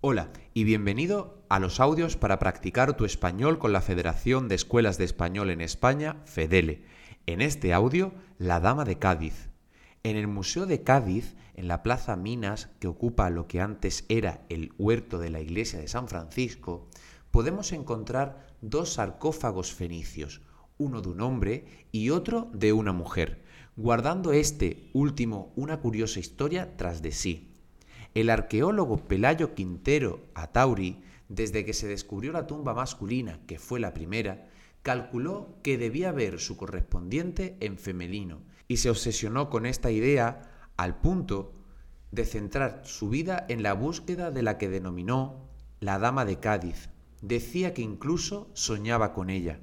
Hola y bienvenido a los audios para practicar tu español con la Federación de Escuelas de Español en España, FEDELE. En este audio, La Dama de Cádiz. En el Museo de Cádiz, en la Plaza Minas, que ocupa lo que antes era el huerto de la iglesia de San Francisco, podemos encontrar dos sarcófagos fenicios, uno de un hombre y otro de una mujer, guardando este último una curiosa historia tras de sí. El arqueólogo Pelayo Quintero Atauri, desde que se descubrió la tumba masculina, que fue la primera, calculó que debía haber su correspondiente en femenino y se obsesionó con esta idea al punto de centrar su vida en la búsqueda de la que denominó la Dama de Cádiz. Decía que incluso soñaba con ella.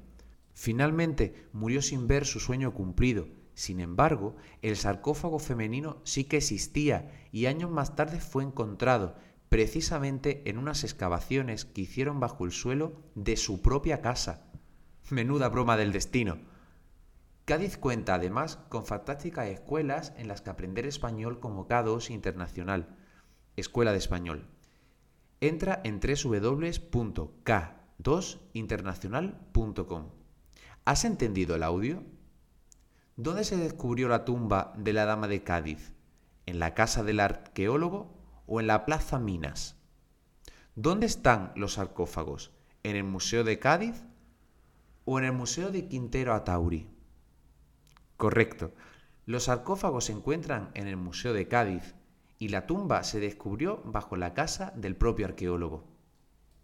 Finalmente murió sin ver su sueño cumplido sin embargo, el sarcófago femenino sí que existía y años más tarde fue encontrado, precisamente en unas excavaciones que hicieron bajo el suelo de su propia casa. Menuda broma del destino. Cádiz cuenta además con fantásticas escuelas en las que aprender español como K2 Internacional, Escuela de Español. Entra en www.k2internacional.com. ¿Has entendido el audio? ¿Dónde se descubrió la tumba de la Dama de Cádiz? ¿En la casa del arqueólogo o en la Plaza Minas? ¿Dónde están los sarcófagos? ¿En el Museo de Cádiz o en el Museo de Quintero Atauri? Correcto. Los sarcófagos se encuentran en el Museo de Cádiz y la tumba se descubrió bajo la casa del propio arqueólogo.